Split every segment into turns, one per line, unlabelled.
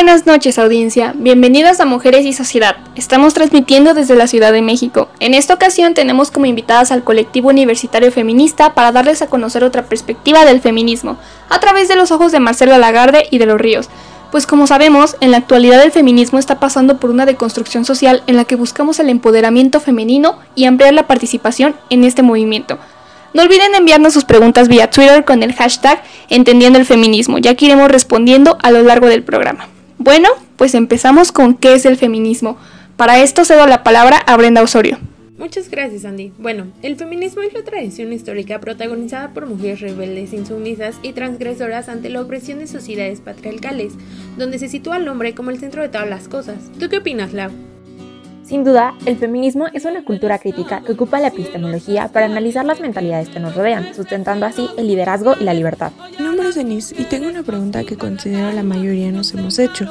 buenas noches audiencia, bienvenidas a Mujeres y Sociedad. Estamos transmitiendo desde la Ciudad de México. En esta ocasión tenemos como invitadas al colectivo universitario feminista para darles a conocer otra perspectiva del feminismo, a través de los ojos de Marcelo Lagarde y de los Ríos. Pues como sabemos, en la actualidad el feminismo está pasando por una deconstrucción social en la que buscamos el empoderamiento femenino y ampliar la participación en este movimiento. No olviden enviarnos sus preguntas vía Twitter con el hashtag Entendiendo el Feminismo, ya que iremos respondiendo a lo largo del programa. Bueno, pues empezamos con qué es el feminismo. Para esto cedo la palabra a Brenda Osorio.
Muchas gracias, Andy. Bueno, el feminismo es la tradición histórica protagonizada por mujeres rebeldes, insumisas y transgresoras ante la opresión de sociedades patriarcales, donde se sitúa al hombre como el centro de todas las cosas. ¿Tú qué opinas, Lau?
Sin duda, el feminismo es una cultura crítica que ocupa la epistemología para analizar las mentalidades que nos rodean, sustentando así el liderazgo y la libertad.
Denise y tengo una pregunta que considero la mayoría nos hemos hecho.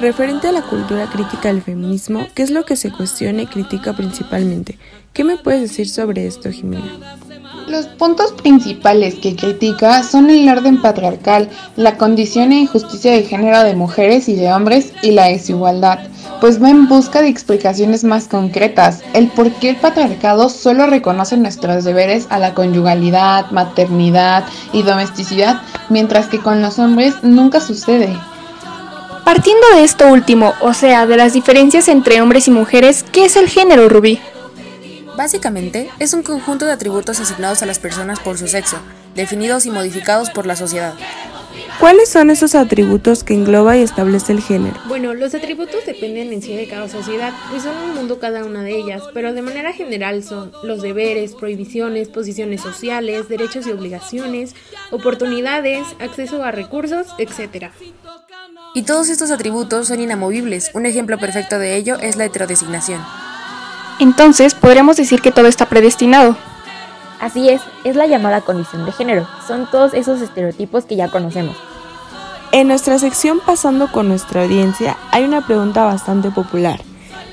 Referente a la cultura crítica del feminismo, ¿qué es lo que se cuestiona y critica principalmente? ¿Qué me puedes decir sobre esto, Jimena?
Los puntos principales que critica son el orden patriarcal, la condición e injusticia de género de mujeres y de hombres y la desigualdad pues va en busca de explicaciones más concretas, el por qué el patriarcado solo reconoce nuestros deberes a la conyugalidad, maternidad y domesticidad, mientras que con los hombres nunca sucede.
Partiendo de esto último, o sea, de las diferencias entre hombres y mujeres, ¿qué es el género, Rubí?
Básicamente, es un conjunto de atributos asignados a las personas por su sexo, definidos y modificados por la sociedad.
¿Cuáles son esos atributos que engloba y establece el género?
Bueno, los atributos dependen en sí de cada sociedad, pues son un mundo cada una de ellas, pero de manera general son los deberes, prohibiciones, posiciones sociales, derechos y obligaciones, oportunidades, acceso a recursos, etc.
Y todos estos atributos son inamovibles. Un ejemplo perfecto de ello es la heterodesignación.
Entonces, podríamos decir que todo está predestinado.
Así es, es la llamada condición de género. Son todos esos estereotipos que ya conocemos.
En nuestra sección Pasando con nuestra audiencia hay una pregunta bastante popular.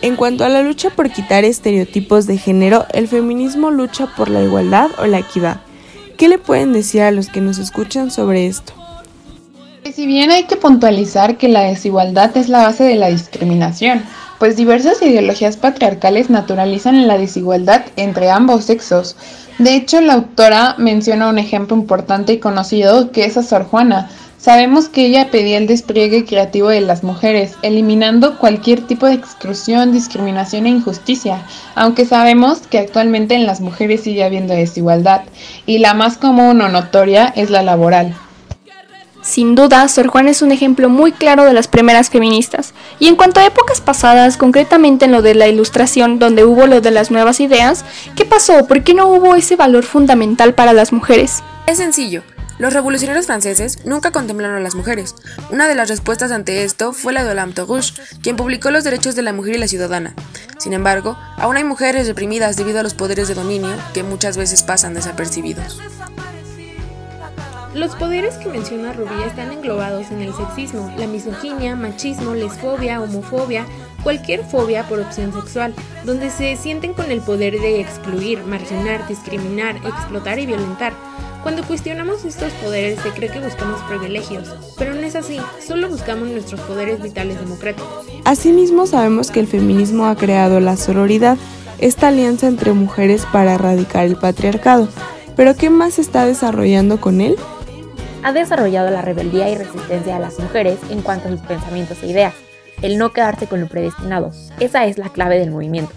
En cuanto a la lucha por quitar estereotipos de género, ¿el feminismo lucha por la igualdad o la equidad? ¿Qué le pueden decir a los que nos escuchan sobre esto?
Si bien hay que puntualizar que la desigualdad es la base de la discriminación, pues diversas ideologías patriarcales naturalizan la desigualdad entre ambos sexos. De hecho, la autora menciona un ejemplo importante y conocido que es a Sor Juana. Sabemos que ella pedía el despliegue creativo de las mujeres, eliminando cualquier tipo de exclusión, discriminación e injusticia, aunque sabemos que actualmente en las mujeres sigue habiendo desigualdad, y la más común o notoria es la laboral.
Sin duda, Sor Juana es un ejemplo muy claro de las primeras feministas. Y en cuanto a épocas pasadas, concretamente en lo de la Ilustración, donde hubo lo de las nuevas ideas, ¿qué pasó? ¿Por qué no hubo ese valor fundamental para las mujeres?
Es sencillo. Los revolucionarios franceses nunca contemplaron a las mujeres. Una de las respuestas ante esto fue la de Olympe de Rouge, quien publicó los derechos de la mujer y la ciudadana. Sin embargo, aún hay mujeres reprimidas debido a los poderes de dominio que muchas veces pasan desapercibidos.
Los poderes que menciona Rubí están englobados en el sexismo, la misoginia, machismo, lesfobia, homofobia, cualquier fobia por opción sexual, donde se sienten con el poder de excluir, marginar, discriminar, explotar y violentar. Cuando cuestionamos estos poderes se cree que buscamos privilegios, pero no es así, solo buscamos nuestros poderes vitales democráticos.
Asimismo sabemos que el feminismo ha creado la sororidad, esta alianza entre mujeres para erradicar el patriarcado. ¿Pero qué más está desarrollando con él?
Ha desarrollado la rebeldía y resistencia a las mujeres en cuanto a sus pensamientos e ideas, el no quedarse con lo predestinado. Esa es la clave del movimiento.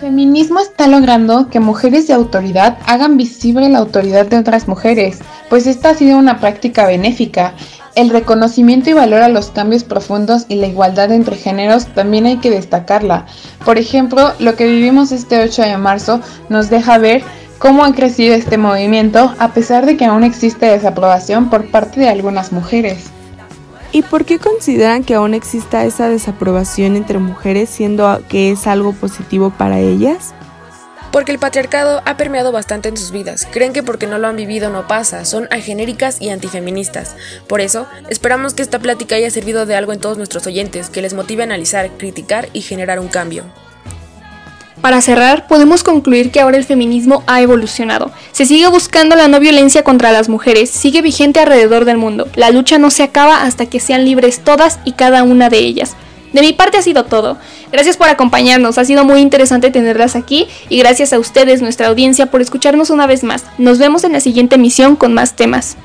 Feminismo está logrando que mujeres de autoridad hagan visible la autoridad de otras mujeres, pues esta ha sido una práctica benéfica. El reconocimiento y valor a los cambios profundos y la igualdad entre géneros también hay que destacarla. Por ejemplo, lo que vivimos este 8 de marzo nos deja ver cómo ha crecido este movimiento a pesar de que aún existe desaprobación por parte de algunas mujeres.
¿Y por qué consideran que aún exista esa desaprobación entre mujeres siendo que es algo positivo para ellas?
Porque el patriarcado ha permeado bastante en sus vidas. Creen que porque no lo han vivido no pasa, son agenéricas y antifeministas. Por eso, esperamos que esta plática haya servido de algo en todos nuestros oyentes, que les motive a analizar, criticar y generar un cambio.
Para cerrar, podemos concluir que ahora el feminismo ha evolucionado. Se sigue buscando la no violencia contra las mujeres, sigue vigente alrededor del mundo. La lucha no se acaba hasta que sean libres todas y cada una de ellas. De mi parte ha sido todo. Gracias por acompañarnos, ha sido muy interesante tenerlas aquí y gracias a ustedes, nuestra audiencia, por escucharnos una vez más. Nos vemos en la siguiente emisión con más temas.